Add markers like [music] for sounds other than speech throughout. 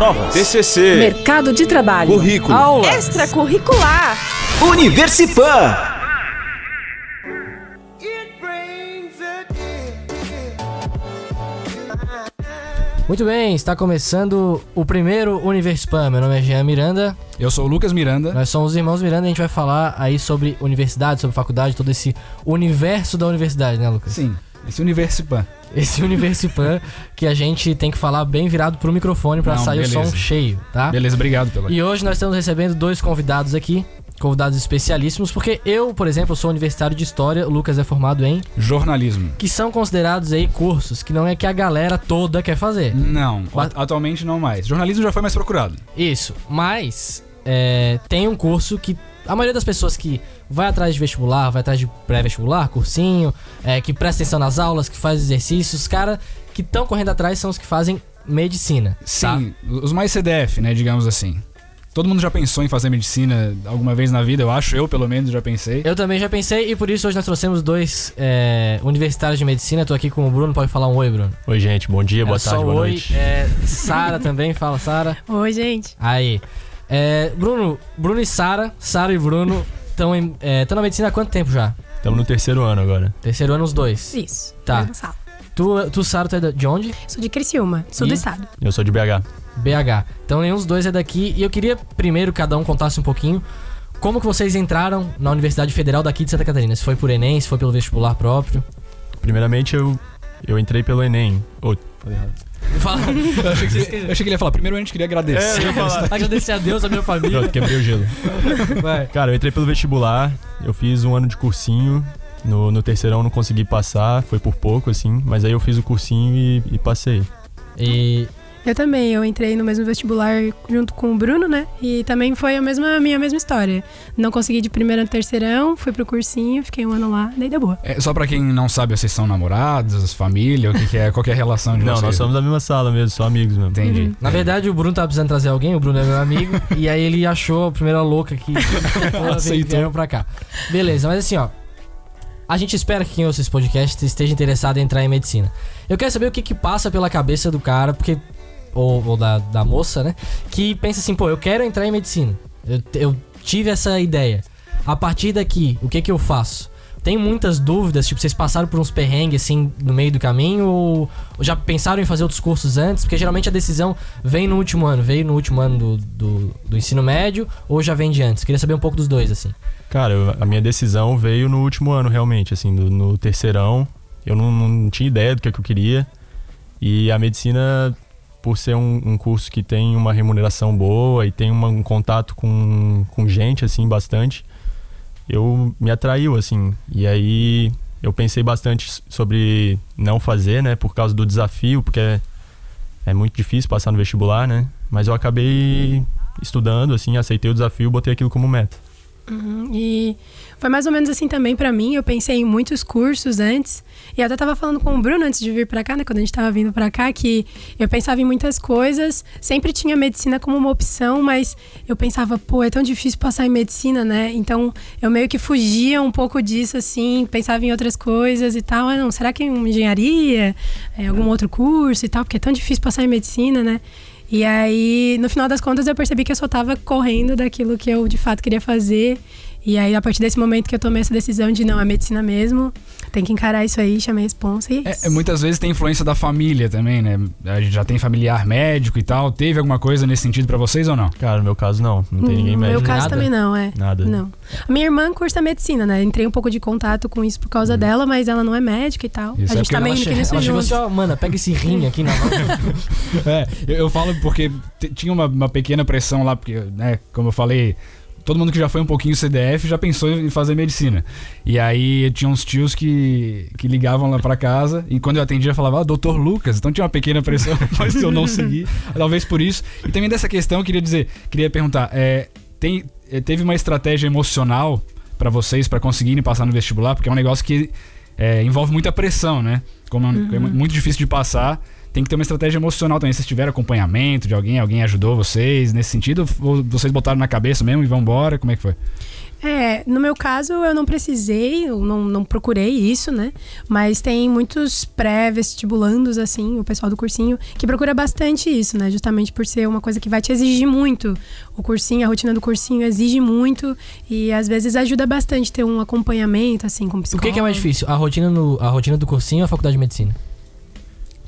provas, TCC, mercado de trabalho, currículo, aula, extracurricular, Universipan. Muito bem, está começando o primeiro Universipan. Meu nome é Jean Miranda. Eu sou o Lucas Miranda. Nós somos os irmãos Miranda e a gente vai falar aí sobre universidade, sobre faculdade, todo esse universo da universidade, né, Lucas? Sim, esse universo pan. Esse [laughs] universo pan que a gente tem que falar bem virado pro microfone para sair beleza. o som cheio, tá? Beleza, obrigado pela. E hoje nós estamos recebendo dois convidados aqui, convidados especialíssimos, porque eu, por exemplo, sou universitário de História, o Lucas é formado em, Jornalismo. que são considerados aí cursos que não é que a galera toda quer fazer. Não, at- atualmente não mais. Jornalismo já foi mais procurado. Isso, mas é, tem um curso que a maioria das pessoas que vai atrás de vestibular, vai atrás de pré-vestibular, cursinho, é, que presta atenção nas aulas, que faz exercícios, os caras que estão correndo atrás são os que fazem medicina. tá? Sim, os mais CDF, né, digamos assim. Todo mundo já pensou em fazer medicina alguma vez na vida, eu acho. Eu, pelo menos, já pensei. Eu também já pensei e por isso hoje nós trouxemos dois é, universitários de medicina. Tô aqui com o Bruno, pode falar um oi, Bruno. Oi, gente, bom dia, boa É só tarde, boa oi. noite. É, Sara também, fala Sara. Oi, gente. Aí. É, Bruno, Bruno e Sara, Sara e Bruno estão na medicina há quanto tempo já? Estamos no terceiro ano agora. Terceiro ano os dois. Isso. Tá. Tu, tu Sara, tu é de onde? Sou de Criciúma, sul E? do estado. Eu sou de BH. BH. Então nenhum dos dois é daqui. E eu queria primeiro cada um contasse um pouquinho como que vocês entraram na Universidade Federal daqui de Santa Catarina. Se foi por Enem, se foi pelo vestibular próprio. Primeiramente, eu, eu entrei pelo Enem. Ô, falei errado. Fala. Eu achei, que, eu achei que ele ia falar. Primeiro a gente queria agradecer. Agradecer a Deus, a minha família. Pronto, quebrei o gelo. Vai. Cara, eu entrei pelo vestibular, eu fiz um ano de cursinho. No, no terceirão não consegui passar, foi por pouco, assim. Mas aí eu fiz o cursinho e, e passei. E Eu também, eu entrei no mesmo vestibular junto com o Bruno, né? E também foi a mesma a minha mesma história. Não consegui de primeiro no terceirão, fui pro cursinho, fiquei um ano lá, daí deu boa. É, só pra quem não sabe, vocês são namorados, família, o que, que é, qual que é a relação de Não, vocês? nós somos da mesma sala mesmo, só amigos mesmo. Entendi. Uhum. Na verdade, o Bruno tava precisando trazer alguém, o Bruno é meu amigo, [laughs] e aí ele achou a primeira louca que [laughs] Aceitou. vieram pra cá. Beleza, mas assim, ó. A gente espera que quem ouça esse podcast esteja interessado em entrar em medicina. Eu quero saber o que que passa pela cabeça do cara, porque. Ou, ou da, da moça, né? Que pensa assim, pô, eu quero entrar em medicina. Eu, eu tive essa ideia. A partir daqui, o que que eu faço? Tem muitas dúvidas, tipo, vocês passaram por uns perrengues assim no meio do caminho ou, já pensaram em fazer outros cursos antes? Porque geralmente a decisão vem no último ano, veio no último ano do, do, do ensino médio ou já vem de antes? Queria saber um pouco dos dois, assim. Cara, eu- a minha decisão veio no último ano, realmente, assim, no, no terceirão. Eu não, não tinha ideia do que, é que eu queria. E a medicina, por ser um, um curso que tem uma remuneração boa e tem uma- um contato com, com gente, assim, bastante, eu me atraiu, assim. E aí eu pensei bastante sobre não fazer, né, por causa do desafio, porque é, é muito difícil passar no vestibular, né? Mas eu acabei estudando, assim, aceitei o desafio, botei aquilo como meta. Uhum, E foi mais ou menos assim também pra mim. Eu pensei em muitos cursos antes. E eu até tava falando com o Bruno antes de vir pra cá, né? Quando a gente tava vindo pra cá, que eu pensava em muitas coisas. Sempre tinha medicina como uma opção, mas eu pensava, pô, é tão difícil passar em medicina, né? Então eu meio que fugia um pouco disso, assim. Pensava em outras coisas e tal. Ah, não, será que uma engenharia? É, algum outro curso e tal? Porque é tão difícil passar em medicina, né? E aí, no final das contas, eu percebi que eu só tava correndo daquilo que eu de fato queria fazer. E aí, a partir desse momento que eu tomei essa decisão de não, é medicina mesmo, tem que encarar isso aí, chamei a responsa e é É, isso. é, muitas vezes tem influência da família também, né? A gente já tem familiar médico e tal. Teve alguma coisa nesse sentido pra vocês ou não? Cara, no meu caso não, não tem ninguém No meu médico. caso Nada? também não, é. Nada. Não. A minha irmã cursa medicina, né? Entrei um pouco de contato com isso por causa dela, mas ela não é médica e tal. Isso, é a gente porque tá meio que nisso ela chegou assim, ó, mano, pega esse rim aqui na mão. [laughs] É, eu, eu falo porque tinha uma, uma pequena pressão lá, porque, né, como eu falei, todo mundo que já foi um pouquinho CDF já pensou em fazer medicina. E aí tinha uns tios que, que ligavam lá pra casa e quando eu atendia falava, ah, doutor Lucas. Então tinha uma pequena pressão, [laughs] mas eu não segui. Talvez por isso. E também dessa questão eu queria dizer, queria perguntar, é, tem, é, teve uma estratégia emocional pra vocês pra conseguirem passar no vestibular? Porque é um negócio que é, envolve muita pressão, né? Como é, é muito difícil de passar, tem que ter uma estratégia emocional também. Vocês tiveram acompanhamento de alguém, alguém ajudou vocês nesse sentido? Ou vocês botaram na cabeça mesmo e vão embora? Como é que foi? É, no meu caso eu não precisei, eu não, não procurei isso, né? Mas tem muitos pré-vestibulandos, assim, o pessoal do cursinho, que procura bastante isso, né? Justamente por ser uma coisa que vai te exigir muito. O cursinho, a rotina do cursinho exige muito e às vezes ajuda bastante ter um acompanhamento, assim, com O psicólogo. que, que é mais difícil? A rotina, no, a rotina do cursinho ou a faculdade de medicina?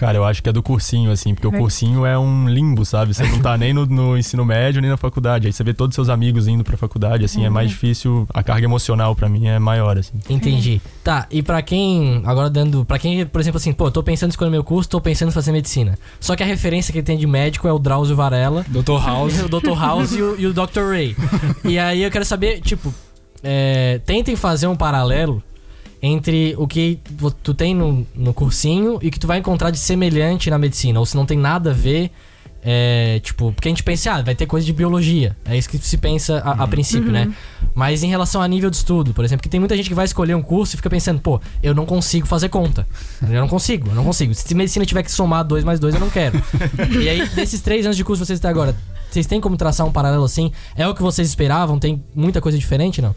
Cara, eu acho que é do cursinho, assim, porque o É. cursinho é um limbo, sabe? Você não tá nem no, no ensino médio, nem na faculdade. Aí você vê todos os seus amigos indo pra faculdade, assim, é mais difícil. A carga emocional pra mim é maior, assim. Entendi. Tá, e pra quem, agora dando, pra quem, por exemplo, assim, pô, tô pensando em escolher meu curso, tô pensando em fazer medicina. Só que a referência que ele tem de médico é o Drauzio Varela, Dr. House. [laughs] o Dr. House e o, e o Dr. Ray. E aí eu quero saber, tipo, é, tentem fazer um paralelo entre o que tu tem no, no cursinho e o que tu vai encontrar de semelhante na medicina, ou se não tem nada a ver. É, tipo, porque a gente pensa, ah, vai ter coisa de biologia. É isso que se pensa a, a princípio, né? Mas em relação a nível de estudo, por exemplo, que tem muita gente que vai escolher um curso e fica pensando, pô, eu não consigo fazer conta. Eu não consigo, eu não consigo. Se medicina tiver que somar 2 mais 2, eu não quero. e aí, desses três anos de curso que vocês têm agora, vocês têm como traçar um paralelo assim? É o que vocês esperavam? Tem muita coisa diferente, não?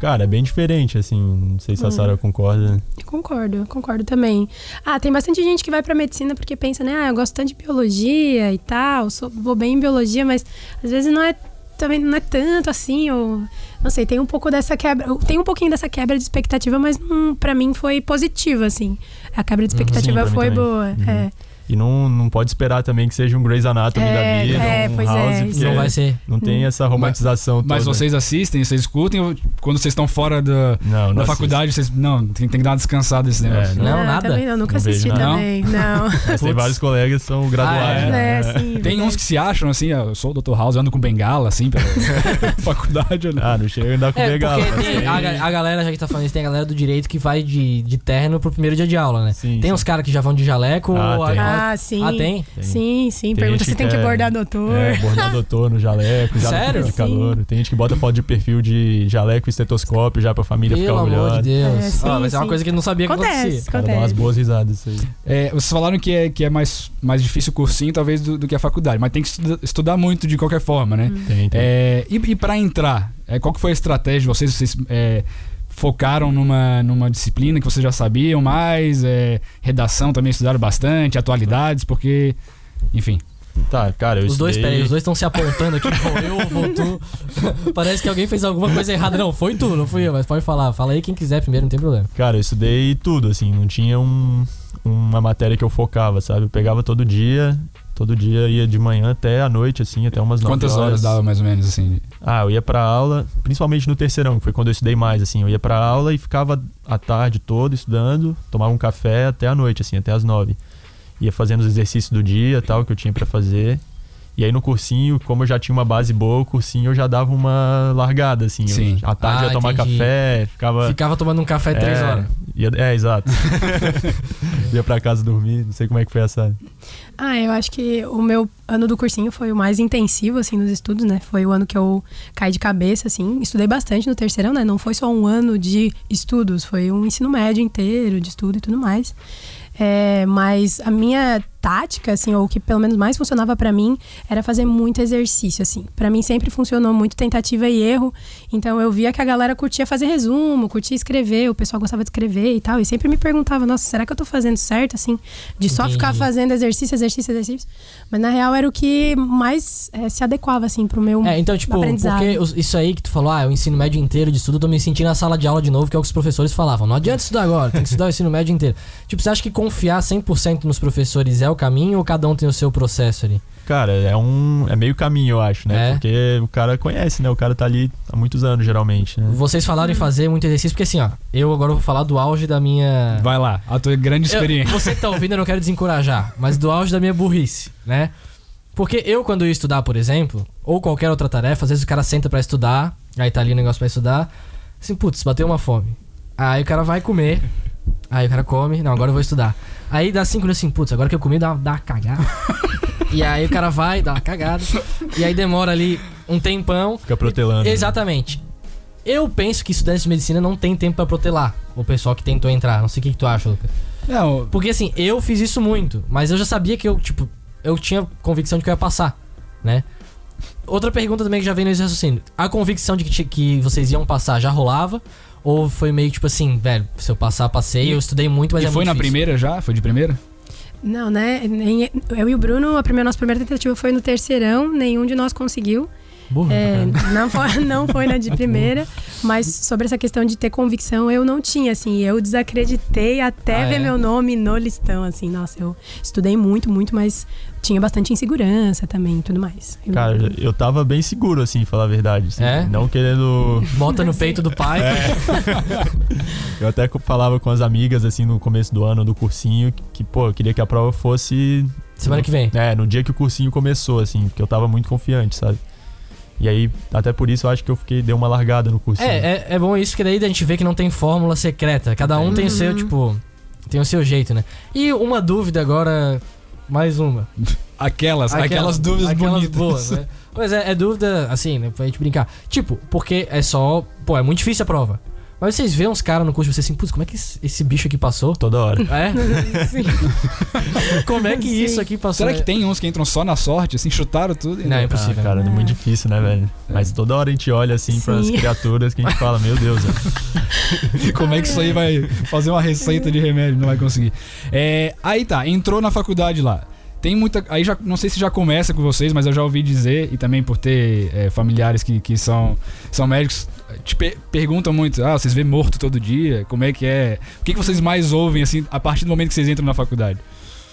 Cara, é bem diferente, assim. Não sei se a Sara concorda. Eu concordo, eu concordo também. Ah, tem bastante gente que vai pra medicina porque pensa, né? Ah, eu gosto tanto de biologia e tal, sou, vou bem em biologia, mas às vezes não é também não é tanto assim, ou não sei, tem um pouco dessa quebra, tem um pouquinho dessa quebra de expectativa, mas hum, para mim foi positiva assim. A quebra de expectativa Sim, foi boa, Uhum. é. E não, não pode esperar também que seja um Grey's Anatomy É, da vida, é, um pois é, House, porque Não vai ser. não tem essa romantização Mas toda. vocês assistem, vocês escutem, ou quando vocês estão fora da, Não, não da faculdade, vocês. Não, tem, tem que dar uma descansada desse É, negócio. Não, Ah, nada? Também não, nunca Não assisti também. Não. [laughs] Mas tem vários colegas que são graduados. Ah, né? É, sim. Tem verdade. uns que se acham assim, eu sou o Dr. House, ando com bengala, assim, pela [laughs] faculdade. Né? Ah, não chega a andar com É, tem tem- a, a galera, já que tá falando isso, tem a galera do direito que vai de, de terno pro primeiro dia de aula, né? Sim, tem sim. uns caras que já vão de jaleco. Ah, tem. a- Ah, sim. Ah, tem? Tem. Sim, sim. Tem Pergunta se tem que é- bordar doutor. É, bordar doutor no jaleco, já Sério? Sim. calor. Tem gente que bota foto de perfil de jaleco e estetoscópio já pra família Pelo ficar amor de. Deus. É, sim, Ó, mas é uma sim. coisa que não sabia que Acontece, acontecia. Cara, dá umas acontece. boas risadas isso aí. É, vocês falaram que é, que é mais, mais difícil o cursinho, talvez, do, do que a faculdade, mas tem que estuda- estudar muito de qualquer forma, né? Tem, tem. É, e, e para entrar, é, qual que foi a estratégia de vocês? Vocês é, focaram numa, numa disciplina que vocês já sabiam mais? É, redação também estudaram bastante, atualidades, porque. Enfim. Tá, cara, eu Os dois, estudei... peraí, os dois estão se apontando aqui. Vou eu, vou tu. [laughs] Parece que alguém fez alguma coisa errada. Não, foi tu, não fui eu, mas pode falar. Fala aí quem quiser primeiro, não tem problema. Cara, eu estudei tudo, assim, não tinha um, uma matéria que eu focava, sabe? Eu pegava todo dia, todo dia ia de manhã até a noite, assim, até umas 9 Quantas horas horas. dava mais ou menos assim? Ah, eu ia pra aula, principalmente no terceirão, que foi quando eu estudei mais, assim. Eu ia pra aula e ficava a tarde toda estudando, tomava um café até a noite, assim, até as nove. Ia fazendo os exercícios do dia tal, que eu tinha pra fazer. E aí no cursinho, como eu já tinha uma base boa, o cursinho eu já dava uma largada, assim. Eu- Sim. à tarde Ah, eu ia tomar entendi. café, ficava... Ficava tomando um café três é, horas. ia- é, exato. [laughs] ia pra casa dormir, não sei como é que foi essa... Ah, eu acho que o meu ano do cursinho foi o mais intensivo, assim, nos estudos, né? Foi o ano que eu caí de cabeça, assim. Estudei bastante no terceirão, né? Não foi só um ano de estudos, foi um ensino médio inteiro de estudo e tudo mais. É, mas a minha tática, assim, ou o que pelo menos mais funcionava pra mim, era fazer muito exercício, assim. Pra mim sempre funcionou muito tentativa e erro. Então eu via que a galera curtia fazer resumo, curtia escrever, o pessoal gostava de escrever e tal. E sempre me perguntava, nossa, será que eu tô fazendo certo, assim? De só ficar Entendi. fazendo exercício, exercício, exercício. Mas na real era o que mais eh, se adequava, assim, pro meu É, então, tipo, porque isso aí que tu falou, ah, o ensino médio inteiro de estudo, eu tô me sentindo na sala de aula de novo, que é o que os professores falavam. Não adianta estudar agora, tem que estudar o ensino médio inteiro. Tipo, você acha que confiar 100% nos professores é o caminho ou cada um tem o seu processo ali? Cara, é um... É meio caminho, eu acho, né? É? Porque o cara conhece, né? O cara tá ali há muitos anos, geralmente, né? Vocês falaram em fazer muito exercício, porque assim, ó, eu agora vou falar do auge da minha. Vai lá, a tua grande Eu- experiência. você que tá ouvindo, eu não quero desencorajar, mas do auge da minha burrice, né? Porque eu, quando eu ia estudar, por exemplo, ou qualquer outra tarefa, às vezes o cara senta pra estudar, aí tá ali o negócio pra estudar, assim, putz, bateu uma fome. Aí o cara vai comer, aí o cara come, não, agora eu vou estudar. Aí dá cinco minutos assim, putz, agora que eu comi, dá, dá uma cagada. [laughs] e aí o cara vai, dá uma cagada. E aí demora ali um tempão. Fica protelando. né? Exatamente. Eu penso que estudantes de medicina não tem tempo pra protelar o pessoal que tentou entrar. Não sei o que, que tu acha, Lucas. Não, Porque assim, eu fiz isso muito, mas eu já sabia que eu, tipo, eu tinha convicção de que eu ia passar, né? Outra pergunta também que já veio nesse raciocínio. A convicção de que, que vocês iam passar já rolava? Ou foi meio tipo assim, velho, se eu passar, passei, eu estudei muito, mas e é foi muito na difícil. primeira já? Foi de primeira? Não, né? Nem, eu e o Bruno, a primeira, nossa primeira tentativa foi no terceirão, nenhum de nós conseguiu. Burro, É, não, foi, [laughs] não foi na de primeira, mas sobre essa questão de ter convicção, eu não tinha, assim. Eu desacreditei até Ah, ver é? meu nome no listão, assim. Nossa, eu estudei muito, muito, mas tinha bastante insegurança também e tudo mais. Eu- Cara, eu tava bem seguro, assim, falar a verdade. assim, É? Não querendo. Bota no peito do pai. É. [laughs] Eu até falava com as amigas, assim, no começo do ano, do cursinho, que, que, pô, eu queria que a prova fosse. Semana que vem. É, no dia que o cursinho começou, assim, porque eu tava muito confiante, sabe? E aí, até por isso, eu acho que eu fiquei, dei uma largada no cursinho. É, é, é bom isso, que daí a gente vê que não tem fórmula secreta. Cada um tem o seu, tipo. Tem o seu jeito, né? E uma dúvida agora. Mais uma. Aquelas, aquelas, dúvidas aquelas bonitas. boas, né? [laughs] Pois é, é dúvida, assim, né? Pra gente brincar. Tipo, porque é só. Pô, é muito difícil a prova. Mas vocês veem uns caras no curso e vocês assim, putz, como é que esse, bicho aqui passou? Toda hora. É? [laughs] Sim. [laughs] Como é que Sim. isso aqui passou? Será que tem uns que entram só na sorte, assim, chutaram tudo? e Não, é Ah, impossível. cara, é É. muito difícil, né, velho? Mas toda hora a gente olha, assim, pras Sim. criaturas que a gente fala, meu Deus, velho. [laughs] Como é que isso aí vai fazer uma receita de remédio? Não vai conseguir. É, aí tá, entrou na faculdade lá. Tem muita. Aí já não sei se já começa com vocês, mas eu já ouvi dizer, e também por ter é, familiares que, que são, são médicos, te pe- perguntam muito: ah, vocês vê morto todo dia? Como é que é? O que, que vocês mais ouvem, assim, a partir do momento que vocês entram na faculdade?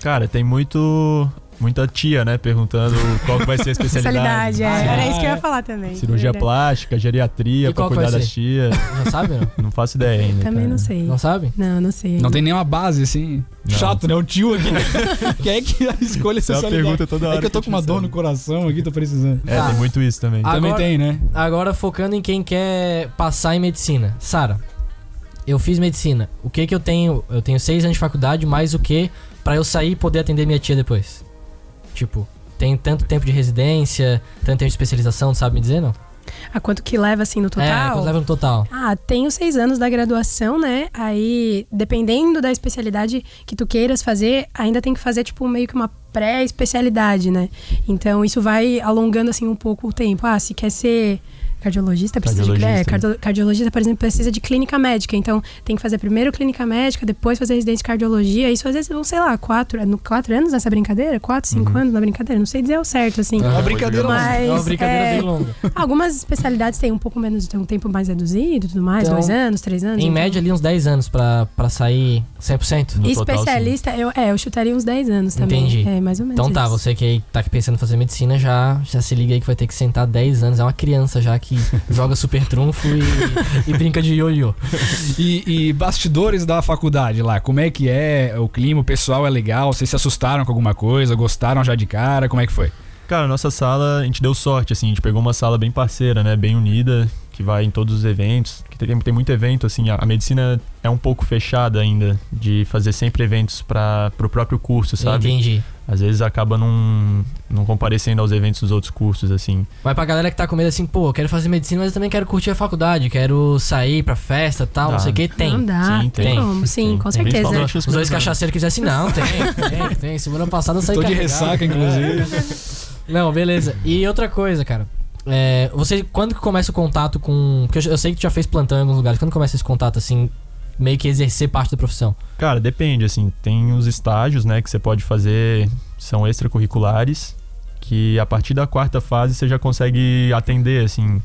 Cara, tem muito. Muita tia, né, perguntando qual que vai ser a especialidade. Especialidade, é. Era isso que eu ia falar também. Cirurgia Verdade. plástica, geriatria, E pra qual que cuidar vai das tias. Já sabe, não? Não faço ideia ainda. Também cara. não sei. Não sabe? Não, não sei. Não tem nenhuma base, assim. Não. Chato, né? O tio aqui. [laughs] Quer que [laughs] escolha Essa é pergunta toda hora. É que eu tô com uma dor no coração aqui, tô precisando. É, Tá. tem muito isso também. Ah, Também Agora- tem, né? Agora focando em quem quer passar em medicina. Sara, eu fiz medicina. O que que eu tenho? Eu tenho seis anos de faculdade, mais o que pra eu sair e poder atender minha tia depois? Tipo, tem tanto tempo de residência, tanto tempo de especialização, sabe me dizer, não? A quanto que leva, assim, no total? É, quanto leva no total? Ah, tem os seis anos da graduação, né? Aí, dependendo da especialidade que tu queiras fazer, ainda tem que fazer, tipo, meio que uma pré-especialidade, né? Então, isso vai alongando, assim, um pouco o tempo. Ah, se quer ser cardiologista, precisa de... Cardiologista. É, cardio- cardiologista, por exemplo, precisa de clínica médica. Então, tem que fazer primeiro clínica médica, depois fazer residência de cardiologia. Isso, às vezes, vão, sei lá, quatro, no, quatro anos nessa brincadeira? Quatro, cinco anos na brincadeira? Não sei dizer o certo, assim. É uma brincadeira, Mas, é uma brincadeira é, bem longa. [laughs] Algumas especialidades têm um pouco menos, tem um tempo mais reduzido e tudo mais, Então, dois anos, três anos. Em então. média ali uns 10 anos pra, pra sair 100%. No total, Especialista, eu, é, eu chutaria uns 10 anos também. Entendi. É, mais ou menos. Então tá, isso. você que aí tá pensando em fazer medicina, já, já se liga aí que vai ter que sentar 10 anos. É uma criança já que joga super trunfo e, e brinca de ioiô. E, e bastidores da faculdade lá, como é que é o clima? O pessoal é legal? Vocês se assustaram com alguma coisa? Gostaram já de cara? Como é que foi? Cara, nossa sala, a gente deu sorte, assim, a gente pegou uma sala bem parceira, né? Bem unida, que vai em todos os eventos. Que tem, tem muito evento, assim, a, a medicina é um pouco fechada ainda, de fazer sempre eventos para pro próprio curso, sabe? Entendi. Às vezes acaba não, não comparecendo aos eventos dos outros cursos, assim. Mas pra galera que tá com medo assim, pô, eu quero fazer medicina, mas eu também quero curtir a faculdade, quero sair pra festa e tal, não Dá. sei o que, tem. Não dá, Sim, tem, tem. como. Sim, Tem. com Tem. certeza. Os dois cachaceiros que dizem assim, não, tem, tem, tem. Semana passada eu saí Tô de ressaca, inclusive. [laughs] Não, beleza. E outra coisa, cara. É, você, quando que começa o contato com. Porque eu, eu sei que tu já fez plantão em alguns lugares. Quando começa esse contato, assim, meio que exercer parte da profissão? Cara, depende, assim, tem os estágios, né, que você pode fazer, são extracurriculares, que a partir da quarta fase você já consegue atender, assim.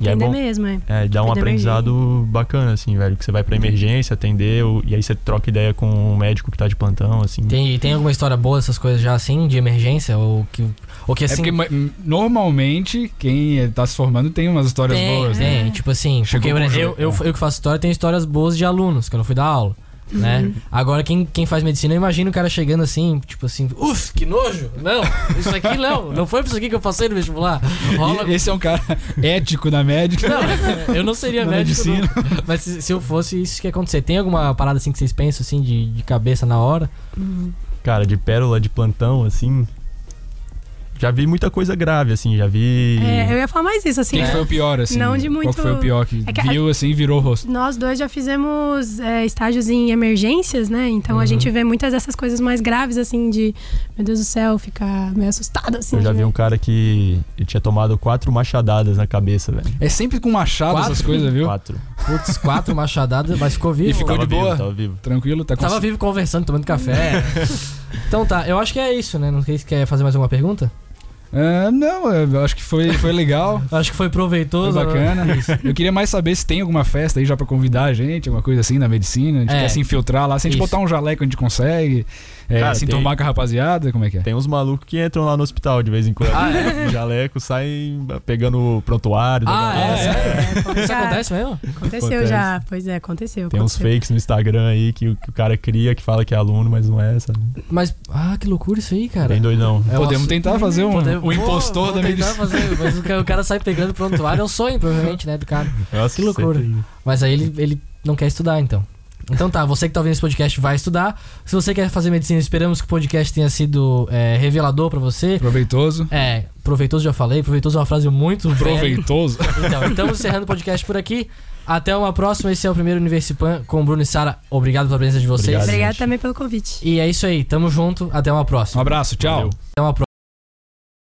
E é bom, mesmo, é. É, dá um aprendizado bacana, assim, velho. Que você vai pra emergência, atender, e aí você troca ideia com o médico que tá de plantão, assim. Tem, tem alguma história boa dessas coisas já, assim, de emergência? Ou que, ou que É assim. porque ma- normalmente quem tá se formando tem umas histórias tem, boas, né? tem. Tipo assim, Chegou porque eu, eu, é. eu que faço história tenho histórias boas de alunos, que eu não fui dar aula. Né? Agora, quem, quem faz medicina, eu imagino o cara chegando assim, tipo assim, uff, que nojo! Não, isso aqui não, não foi isso aqui que eu passei no vestibular. Rola. E esse é um cara ético na médica. Não, eu não seria Na médico. medicina. não. Mas se, se eu fosse, isso que ia acontecer. Tem alguma parada assim que vocês pensam assim de, de cabeça na hora? Cara, de pérola de plantão, assim. Já vi muita coisa grave, assim, já vi. É, eu ia falar mais isso, assim. Quem que foi o pior, assim? Não de Qual muito- que foi o pior que, É que a- viu, assim, e virou o rosto? Nós dois já fizemos é, estágios em emergências, né? Então Uhum. a gente vê muitas dessas coisas mais graves, assim, de meu Deus do céu, ficar meio assustado, assim. Eu já vi ver. um cara que ele tinha tomado quatro machadadas na cabeça, velho. É sempre com machado Quatro? essas coisas, viu? Quatro. Putz, quatro machadadas, mas ficou vivo. E ficou Tava de boa? Vivo, tava vivo. Tranquilo? Tá Tava vivo conversando, tomando café. [laughs] então tá, eu acho que é isso, né? Não sei se quer fazer mais alguma pergunta. Ah, não, eu acho que foi, foi legal. [laughs] Acho que foi Foi proveitoso. né? bacana. Eu queria mais saber se tem alguma festa aí já pra convidar a gente, alguma coisa assim na medicina. A gente É. quer se infiltrar lá. Se a gente Isso. botar um jaleco, a gente consegue. É, Cara, se tem- com a rapaziada, como é que é? Tem uns malucos que entram lá no hospital de vez em quando. Ah, é? [laughs] Jaleco, saem pegando o prontuário. Ah, galera. é? sério? É, Isso acontece mesmo? Aconteceu Acontece. já, pois é, aconteceu. Tem uns aconteceu. fakes no Instagram aí que, o- que o cara cria, que fala que é aluno, mas não é, sabe? Mas, ah, que loucura isso aí, cara. Bem doidão. É Podemos tentar fazer um, Podemos- o impostor Vou- da tentar fazer, mas o cara, o cara sai pegando prontuário, é um sonho, provavelmente, né, do cara. Nossa, Que loucura. certeza. Mas aí ele, ele não quer estudar, então. Então tá, você que tá ouvindo esse podcast vai estudar. Se você quer fazer medicina, esperamos que o podcast tenha sido é, revelador pra você. Proveitoso. É, proveitoso já falei, proveitoso é uma frase muito velha. Proveitoso. [laughs] Então, estamos encerrando o podcast por aqui. Até uma próxima. Esse é o primeiro Universipan com o Bruno e Sara. Obrigado pela presença de vocês. Obrigado. Obrigada gente. também pelo convite. E é isso aí. Tamo junto. Até uma Um próxima. abraço, tchau. Valeu. Até uma próxima.